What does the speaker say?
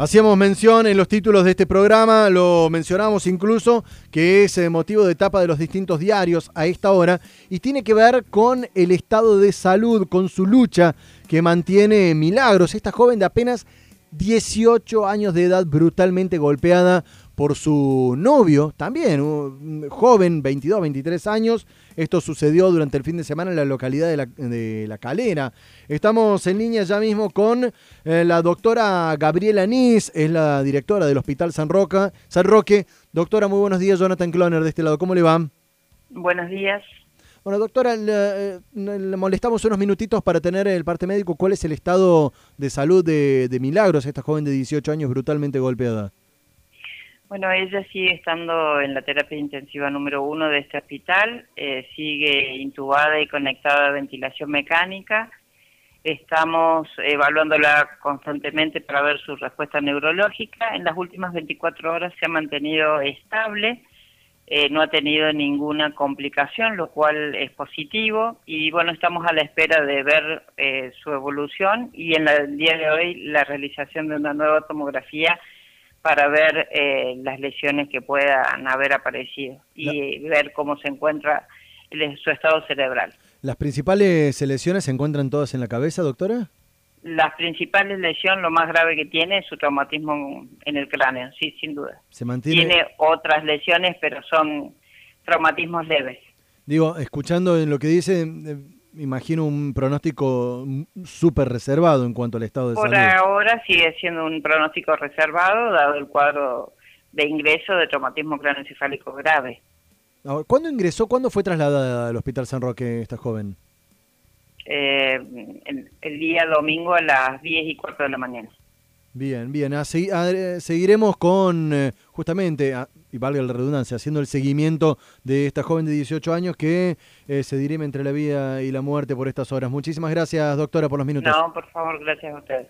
Hacíamos mención en los títulos de este programa, lo mencionamos incluso, que es eh, motivo de etapa de los distintos diarios a esta hora y tiene que ver con el estado de salud, con su lucha que mantiene Milagros, esta joven de apenas 18 años de edad brutalmente golpeada por su novio, también un joven, 22, 23 años. Esto sucedió durante el fin de semana en la localidad de La, Calera. Estamos en línea ya mismo con eh, la doctora Gabriela Nis, es la directora del Hospital San, Roca, San Roque. Doctora, muy buenos días. Jonathan Cloner de este lado. ¿Cómo le va? Buenos días. Bueno, doctora, le, eh, molestamos unos minutitos para tener el parte médico. ¿Cuál es el estado de salud de, de Milagros, esta joven de 18 años brutalmente golpeada? Bueno, ella sigue estando en la terapia intensiva número uno de este hospital, eh, sigue intubada y conectada a ventilación mecánica. Estamos evaluándola constantemente para ver su respuesta neurológica. En las últimas 24 horas se ha mantenido estable, eh, no ha tenido ninguna complicación, lo cual es positivo. Y bueno, estamos a la espera de ver eh, su evolución y en el día de hoy la realización de una nueva tomografía para ver eh, las lesiones que puedan haber aparecido y ver cómo se encuentra su estado cerebral. ¿Las principales lesiones se encuentran todas en la cabeza, doctora? Las principales lesiones, lo más grave que tiene es su traumatismo en el cráneo, sí, sin duda. ¿Se mantiene... Tiene otras lesiones, pero son traumatismos leves. Digo, escuchando en lo que dice, eh, imagino un pronóstico súper reservado en cuanto al estado de salud. Por ahora sigue siendo un pronóstico reservado, dado el cuadro de ingreso de traumatismo craneoencefálico grave. ¿Cuándo ingresó, cuándo fue trasladada al Hospital San Roque esta joven? Eh, el, día domingo a las 10 y cuarto de la mañana. Bien, bien. Ah, ah, seguiremos con, eh, justamente, ah, y valga la redundancia, haciendo el seguimiento de esta joven de 18 años que eh, se dirime entre la vida y la muerte por estas horas. Muchísimas gracias, doctora, por los minutos. No, por favor, gracias a ustedes.